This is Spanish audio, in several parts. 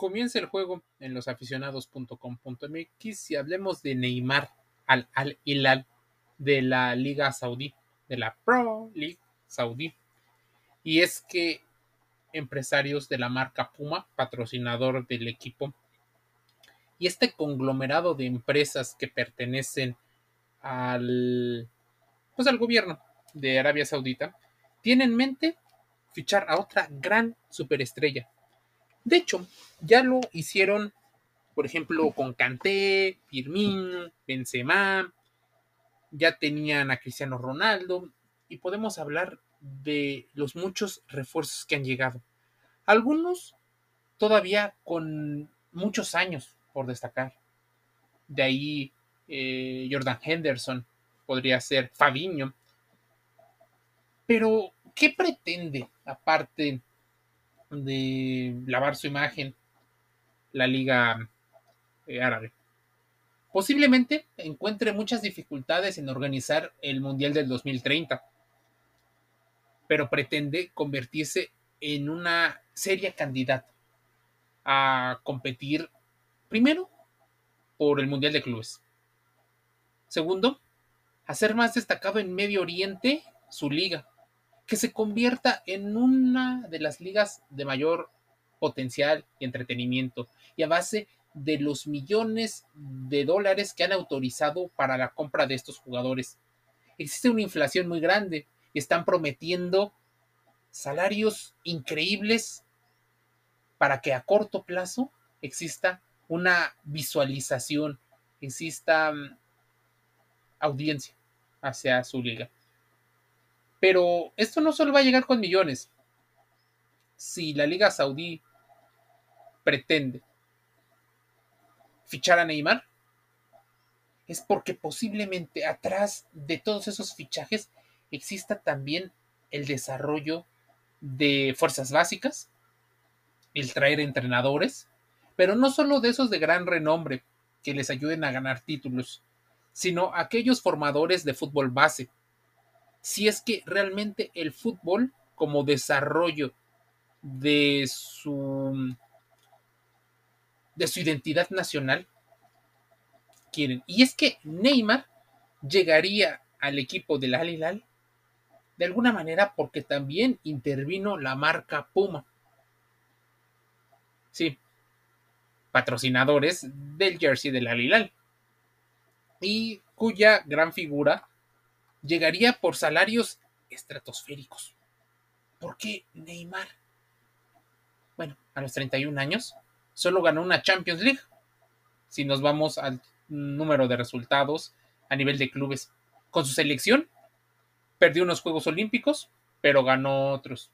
comienza el juego en losaficionados.com.mx y hablemos de Neymar al Al Hilal de la Liga Saudí, de la Pro League Saudí. Y es que empresarios de la marca Puma, patrocinador del equipo, y este conglomerado de empresas que pertenecen al pues al gobierno de Arabia Saudita tiene en mente fichar a otra gran superestrella. De hecho, ya lo hicieron, por ejemplo, con Kanté, Firmino, Benzema, ya tenían a Cristiano Ronaldo y podemos hablar de los muchos refuerzos que han llegado. Algunos todavía con muchos años por destacar. De ahí eh, Jordan Henderson podría ser Fabiño. Pero, ¿qué pretende, aparte de lavar su imagen, la Liga eh, Árabe? Posiblemente encuentre muchas dificultades en organizar el Mundial del 2030, pero pretende convertirse en una seria candidata a competir primero por el Mundial de Clubes. Segundo, hacer más destacado en Medio Oriente su liga, que se convierta en una de las ligas de mayor potencial y entretenimiento y a base de los millones de dólares que han autorizado para la compra de estos jugadores. Existe una inflación muy grande y están prometiendo salarios increíbles para que a corto plazo exista una visualización, exista mm, audiencia hacia su liga. Pero esto no solo va a llegar con millones. Si la Liga Saudí pretende fichar a Neymar, es porque posiblemente atrás de todos esos fichajes exista también el desarrollo de fuerzas básicas, el traer entrenadores, pero no solo de esos de gran renombre que les ayuden a ganar títulos, sino aquellos formadores de fútbol base. Si es que realmente el fútbol como desarrollo de su de su identidad nacional quieren. Y es que Neymar llegaría al equipo del Al Hilal de alguna manera porque también intervino la marca Puma. Sí, patrocinadores del jersey del Al Hilal. Y cuya gran figura llegaría por salarios estratosféricos. ¿Por qué Neymar? Bueno, a los 31 años solo ganó una Champions League. Si nos vamos al número de resultados a nivel de clubes. Con su selección, perdió unos Juegos Olímpicos, pero ganó otros.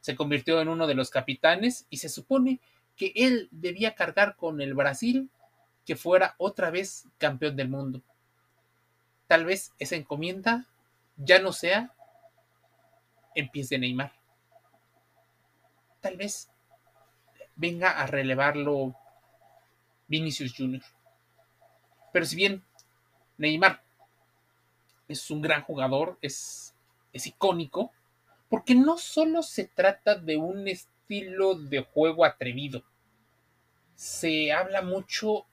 Se convirtió en uno de los capitanes y se supone que él debía cargar con el Brasil que fuera otra vez campeón del mundo. Tal vez esa encomienda ya no sea en pies de Neymar. Tal vez venga a relevarlo Vinicius Jr. Pero si bien Neymar es un gran jugador, es, es icónico, porque no solo se trata de un estilo de juego atrevido, se habla mucho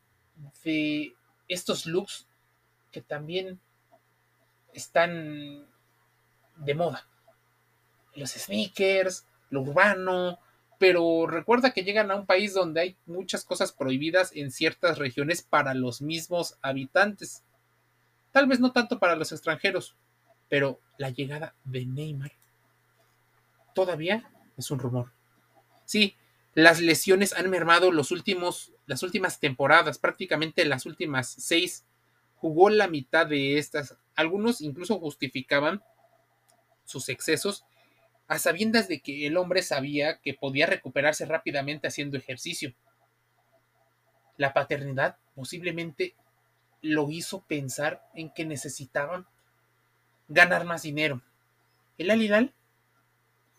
de estos looks que también están de moda. Los sneakers, lo urbano, pero recuerda que llegan a un país donde hay muchas cosas prohibidas en ciertas regiones para los mismos habitantes. Tal vez no tanto para los extranjeros, pero la llegada de Neymar todavía es un rumor. Sí, las lesiones han mermado los últimos, las últimas temporadas, prácticamente las últimas seis. Jugó la mitad de estas. Algunos incluso justificaban sus excesos a sabiendas de que el hombre sabía que podía recuperarse rápidamente haciendo ejercicio. La paternidad posiblemente lo hizo pensar en que necesitaban ganar más dinero. El Alilal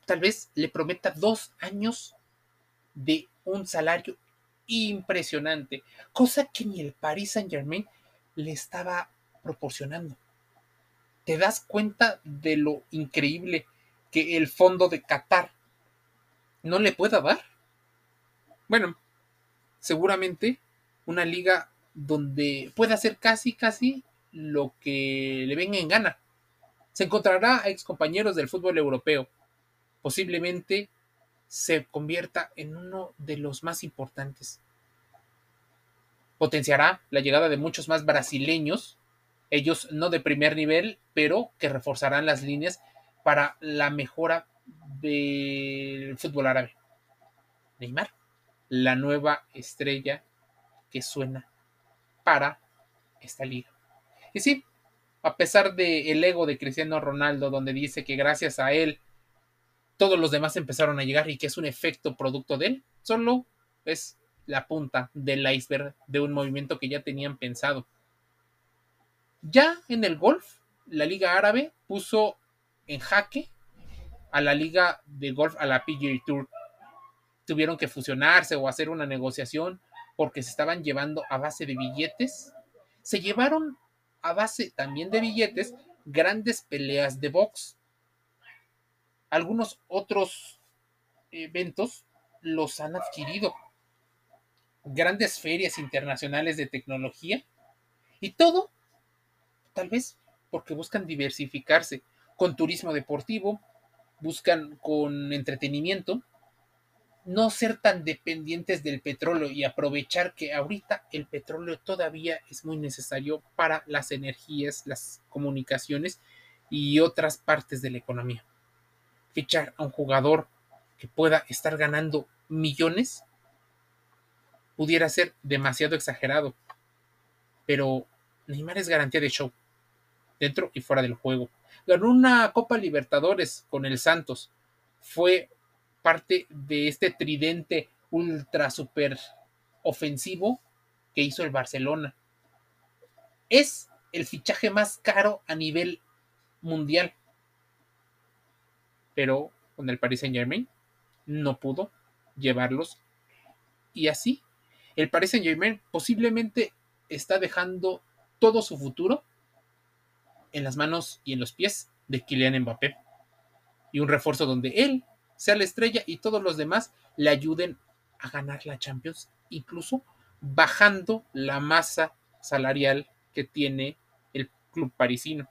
tal vez le prometa dos años de un salario impresionante, cosa que ni el Paris Saint Germain le estaba proporcionando. ¿Te das cuenta de lo increíble que el fondo de Qatar no le pueda dar. Bueno, seguramente una liga donde pueda hacer casi, casi lo que le venga en gana. Se encontrará a ex compañeros del fútbol europeo. Posiblemente se convierta en uno de los más importantes. Potenciará la llegada de muchos más brasileños, ellos no de primer nivel, pero que reforzarán las líneas para la mejora del fútbol árabe. Neymar, la nueva estrella que suena para esta liga. Y sí, a pesar del ego de Cristiano Ronaldo, donde dice que gracias a él todos los demás empezaron a llegar y que es un efecto producto de él, solo es la punta del iceberg de un movimiento que ya tenían pensado. Ya en el golf, la Liga Árabe puso en jaque a la Liga de Golf, a la PGA Tour. Tuvieron que fusionarse o hacer una negociación porque se estaban llevando a base de billetes. Se llevaron a base también de billetes grandes peleas de box. Algunos otros eventos los han adquirido. Grandes ferias internacionales de tecnología. Y todo, tal vez porque buscan diversificarse con turismo deportivo, buscan con entretenimiento, no ser tan dependientes del petróleo y aprovechar que ahorita el petróleo todavía es muy necesario para las energías, las comunicaciones y otras partes de la economía. Fichar a un jugador que pueda estar ganando millones pudiera ser demasiado exagerado, pero Neymar es garantía de show, dentro y fuera del juego. Ganó una Copa Libertadores con el Santos, fue parte de este tridente ultra super ofensivo que hizo el Barcelona. Es el fichaje más caro a nivel mundial. Pero con el Paris Saint Germain no pudo llevarlos. Y así, el Paris posiblemente está dejando todo su futuro en las manos y en los pies de Kylian Mbappé. Y un refuerzo donde él sea la estrella y todos los demás le ayuden a ganar la Champions, incluso bajando la masa salarial que tiene el club parisino.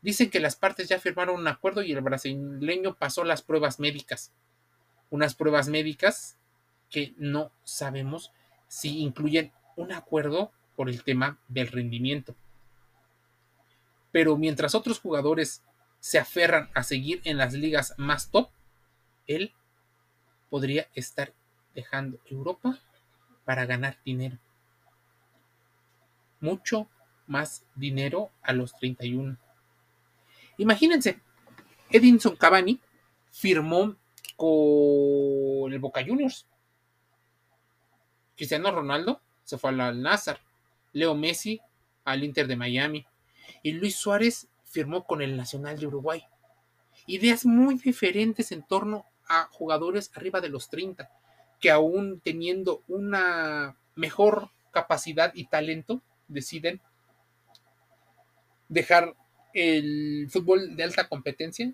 Dicen que las partes ya firmaron un acuerdo y el brasileño pasó las pruebas médicas. Unas pruebas médicas que no sabemos si incluyen un acuerdo por el tema del rendimiento. Pero mientras otros jugadores se aferran a seguir en las ligas más top, él podría estar dejando Europa para ganar dinero. Mucho más dinero a los 31. Imagínense, Edinson Cavani firmó con el Boca Juniors. Cristiano Ronaldo se fue al Nazar. Leo Messi al Inter de Miami. Y Luis Suárez firmó con el Nacional de Uruguay. Ideas muy diferentes en torno a jugadores arriba de los 30, que aún teniendo una mejor capacidad y talento, deciden dejar el fútbol de alta competencia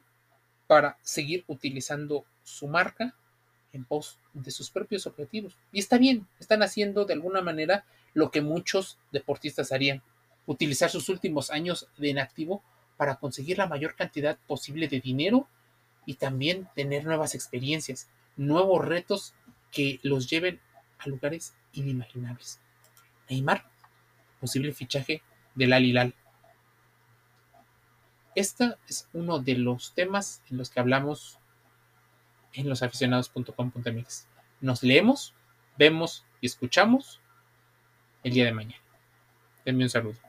para seguir utilizando su marca en pos de sus propios objetivos. Y está bien, están haciendo de alguna manera lo que muchos deportistas harían, utilizar sus últimos años de inactivo para conseguir la mayor cantidad posible de dinero y también tener nuevas experiencias, nuevos retos que los lleven a lugares inimaginables. Neymar, posible fichaje del Alilal. Este es uno de los temas en los que hablamos en losaficionados.com.mx. Nos leemos, vemos y escuchamos el día de mañana. Denme un saludo.